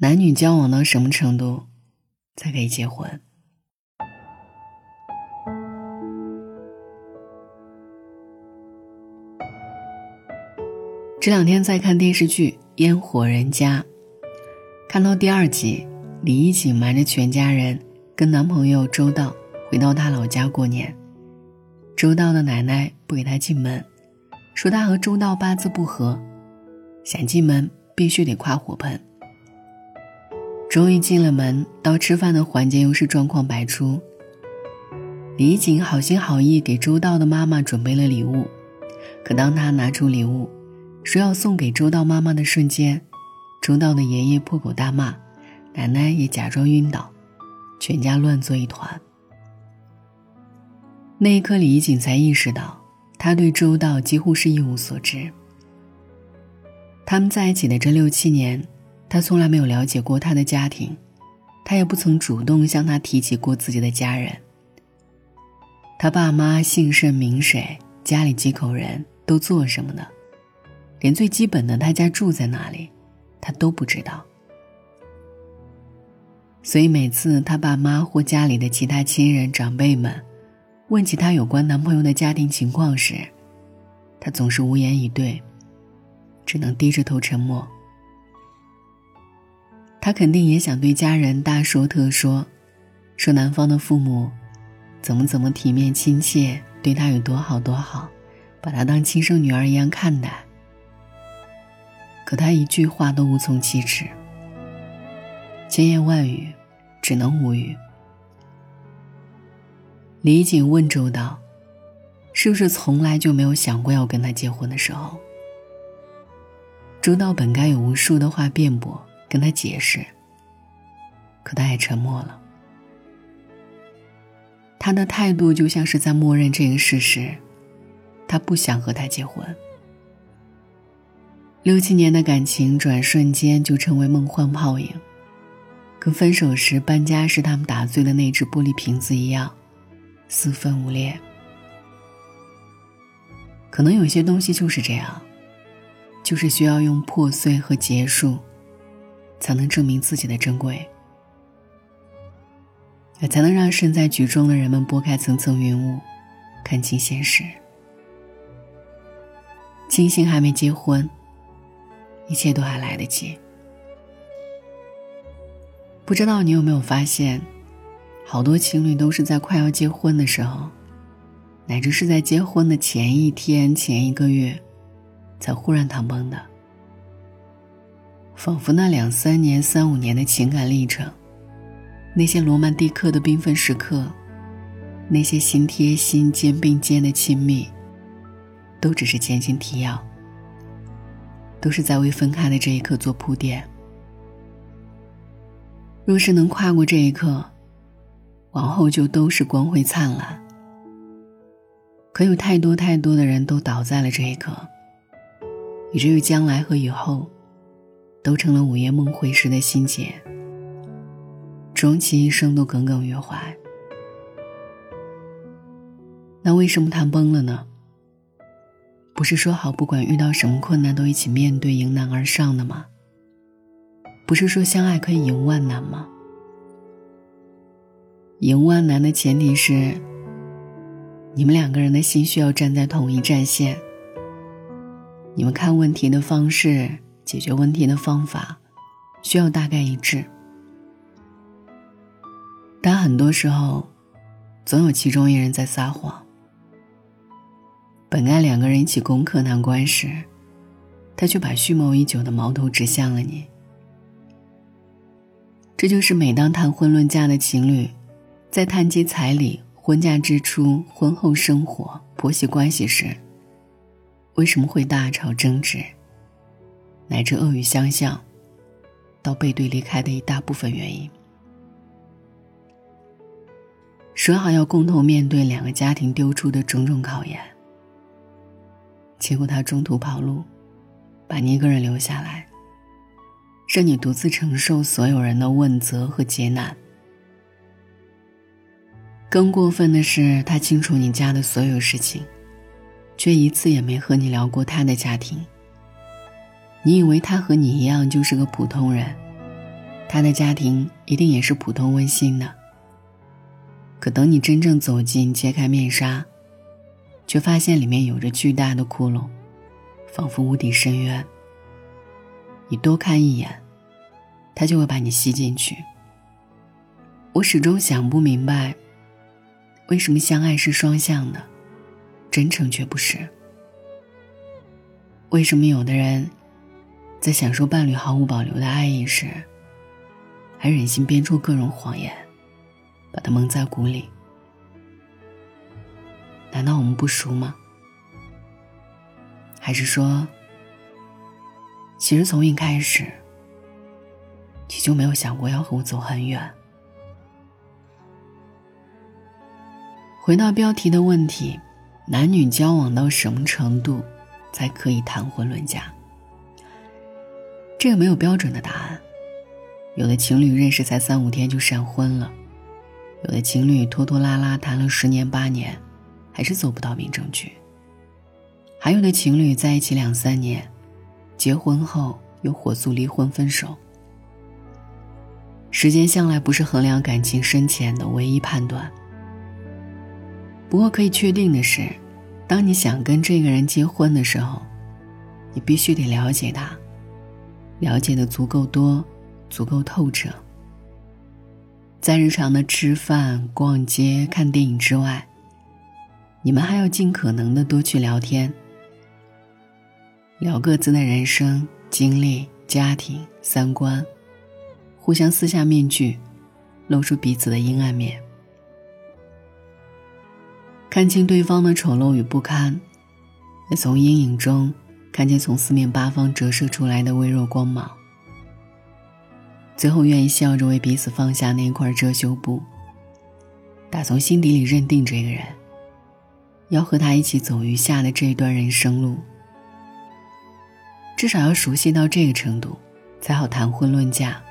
男女交往到什么程度才可以结婚？这两天在看电视剧《烟火人家》，看到第二集，李一锦瞒着全家人跟男朋友周到回到他老家过年。周到的奶奶不给他进门，说他和周到八字不合，想进门必须得跨火盆。终于进了门，到吃饭的环节又是状况百出。李锦好心好意给周到的妈妈准备了礼物，可当他拿出礼物，说要送给周到妈妈的瞬间，周到的爷爷破口大骂，奶奶也假装晕倒，全家乱作一团。那一刻，李锦才意识到，他对周到几乎是一无所知。他们在一起的这六七年，他从来没有了解过他的家庭，他也不曾主动向他提起过自己的家人。他爸妈姓甚名谁，家里几口人都做什么的，连最基本的他家住在哪里，他都不知道。所以每次他爸妈或家里的其他亲人长辈们。问起他有关男朋友的家庭情况时，他总是无言以对，只能低着头沉默。他肯定也想对家人大说特说，说男方的父母怎么怎么体面亲切，对他有多好多好，把他当亲生女儿一样看待。可他一句话都无从启齿，千言万语，只能无语。李锦问周道：“是不是从来就没有想过要跟他结婚的时候？”周道本该有无数的话辩驳，跟他解释，可他也沉默了。他的态度就像是在默认这个事实：他不想和他结婚。六七年的感情，转瞬间就成为梦幻泡影，跟分手时搬家时他们打碎的那只玻璃瓶子一样。四分五裂，可能有些东西就是这样，就是需要用破碎和结束，才能证明自己的珍贵，也才能让身在局中的人们拨开层层云雾，看清现实。庆幸还没结婚，一切都还来得及。不知道你有没有发现？好多情侣都是在快要结婚的时候，乃至是在结婚的前一天、前一个月，才忽然谈崩的。仿佛那两三年、三五年的情感历程，那些罗曼蒂克的缤纷时刻，那些心贴心、肩并肩的亲密，都只是前情提要，都是在为分开的这一刻做铺垫。若是能跨过这一刻，往后就都是光辉灿烂。可有太多太多的人都倒在了这一刻，以至于将来和以后，都成了午夜梦回时的心结，终其一生都耿耿于怀。那为什么谈崩了呢？不是说好不管遇到什么困难都一起面对，迎难而上的吗？不是说相爱可以迎万难吗？赢万难的前提是，你们两个人的心需要站在同一战线。你们看问题的方式、解决问题的方法，需要大概一致。但很多时候，总有其中一人在撒谎。本该两个人一起攻克难关时，他却把蓄谋已久的矛头指向了你。这就是每当谈婚论嫁的情侣。在谈及彩礼、婚嫁支出、婚后生活、婆媳关系时，为什么会大吵争执，乃至恶语相向，到背对离开的一大部分原因？说好要共同面对两个家庭丢出的种种考验，结果他中途跑路，把你一个人留下来，让你独自承受所有人的问责和劫难。更过分的是，他清楚你家的所有事情，却一次也没和你聊过他的家庭。你以为他和你一样就是个普通人，他的家庭一定也是普通温馨的。可等你真正走近，揭开面纱，却发现里面有着巨大的窟窿，仿佛无底深渊。你多看一眼，他就会把你吸进去。我始终想不明白，为什么相爱是双向的，真诚却不是。为什么有的人，在享受伴侣毫无保留的爱意时，还忍心编出各种谎言，把他蒙在鼓里？难道我们不熟吗？还是说，其实从一开始，你就没有想过要和我走很远？回到标题的问题：男女交往到什么程度？才可以谈婚论嫁。这个没有标准的答案。有的情侣认识才三五天就闪婚了，有的情侣拖拖拉拉谈了十年八年，还是走不到民政局。还有的情侣在一起两三年，结婚后又火速离婚分手。时间向来不是衡量感情深浅的唯一判断。不过可以确定的是。当你想跟这个人结婚的时候，你必须得了解他，了解的足够多，足够透彻。在日常的吃饭、逛街、看电影之外，你们还要尽可能的多去聊天，聊各自的人生经历、家庭、三观，互相撕下面具，露出彼此的阴暗面。看清对方的丑陋与不堪，也从阴影中看见从四面八方折射出来的微弱光芒。最后，愿意笑着为彼此放下那块遮羞布，打从心底里认定这个人，要和他一起走余下的这一段人生路。至少要熟悉到这个程度，才好谈婚论嫁。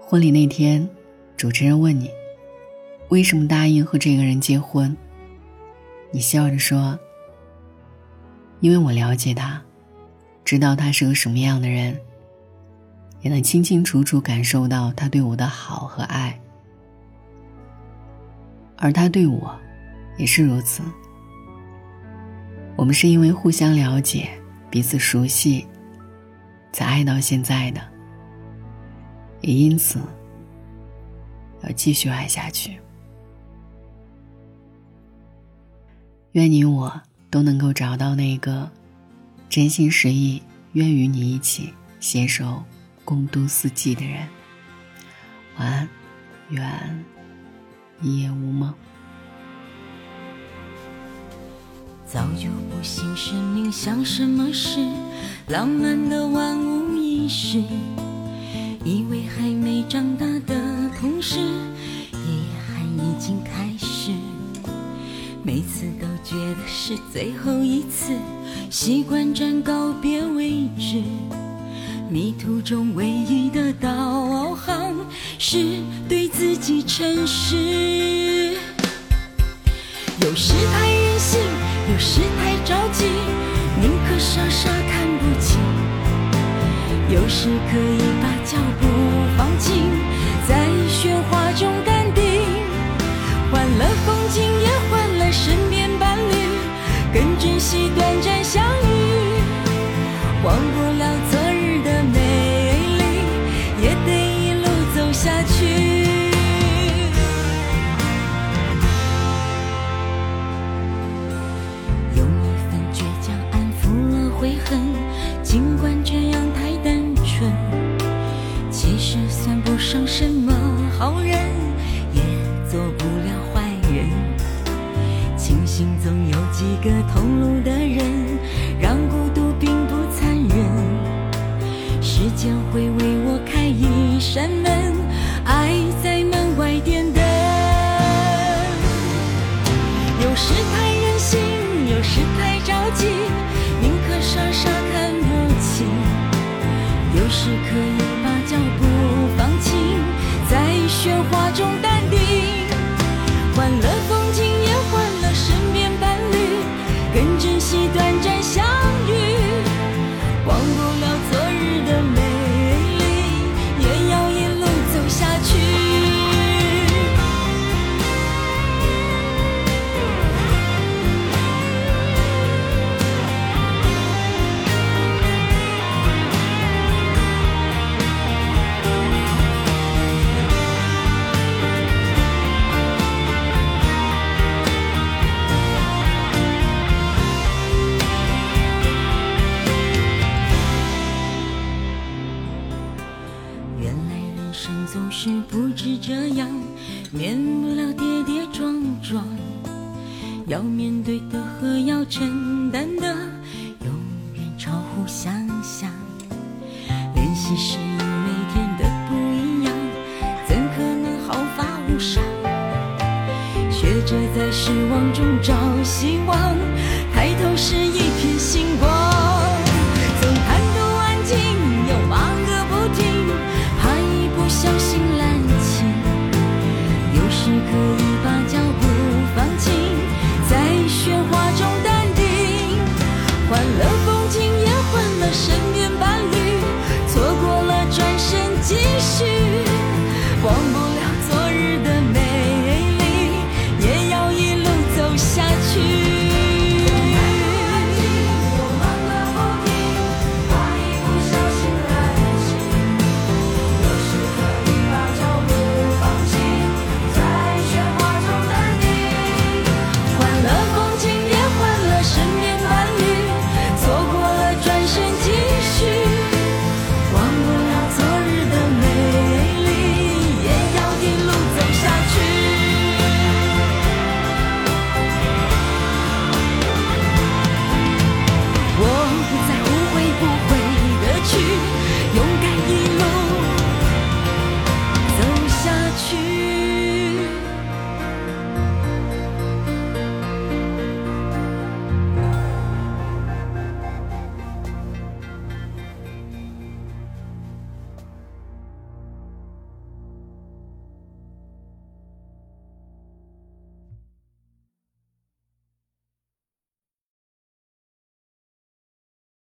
婚礼那天，主持人问你。为什么答应和这个人结婚？你笑着说：“因为我了解他，知道他是个什么样的人，也能清清楚楚感受到他对我的好和爱，而他对我也是如此。我们是因为互相了解、彼此熟悉，才爱到现在的，也因此要继续爱下去。”愿你我都能够找到那个真心实意愿与你一起携手共度四季的人。晚安，愿一夜无梦。早就不信生命像什么事，浪漫的万无一失，以为还没长大的同时，遗憾已经开始。每次都觉得是最后一次，习惯站告别位置。迷途中唯一的导航是对自己诚实。有时太任性，有时太着急，宁可傻傻看不清。有时可以把上什么好人，也做不了坏人。庆幸总有几个同路的人，让孤独并不残忍。时间会为我开一扇门，爱在门外点灯。有时太任性，有时太着急，宁可傻傻看不清。有时可以，喧哗人生总是不止这样，免不了跌跌撞撞。要面对的和要承担的，永远超乎想象。练习适应每天的不一样，怎可能毫发无伤？学着在失望中找希望，